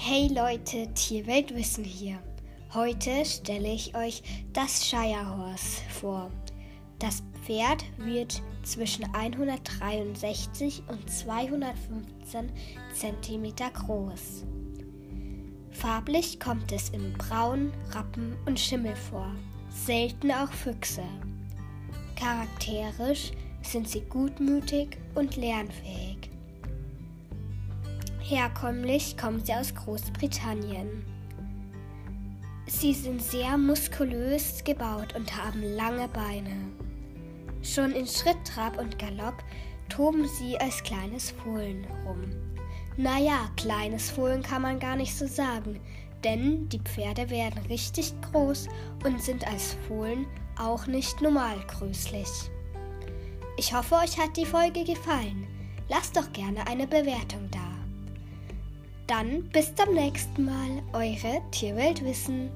Hey Leute, Tierweltwissen hier. Heute stelle ich euch das Shire Horse vor. Das Pferd wird zwischen 163 und 215 cm groß. Farblich kommt es in Braun, Rappen und Schimmel vor, selten auch Füchse. Charakterisch sind sie gutmütig und lernfähig. Herkömmlich kommen sie aus Großbritannien. Sie sind sehr muskulös gebaut und haben lange Beine. Schon in Schritt, Trab und Galopp toben sie als kleines Fohlen rum. Naja, kleines Fohlen kann man gar nicht so sagen, denn die Pferde werden richtig groß und sind als Fohlen auch nicht normal größlich. Ich hoffe, euch hat die Folge gefallen. Lasst doch gerne eine Bewertung da. Dann bis zum nächsten Mal, eure Tierweltwissen.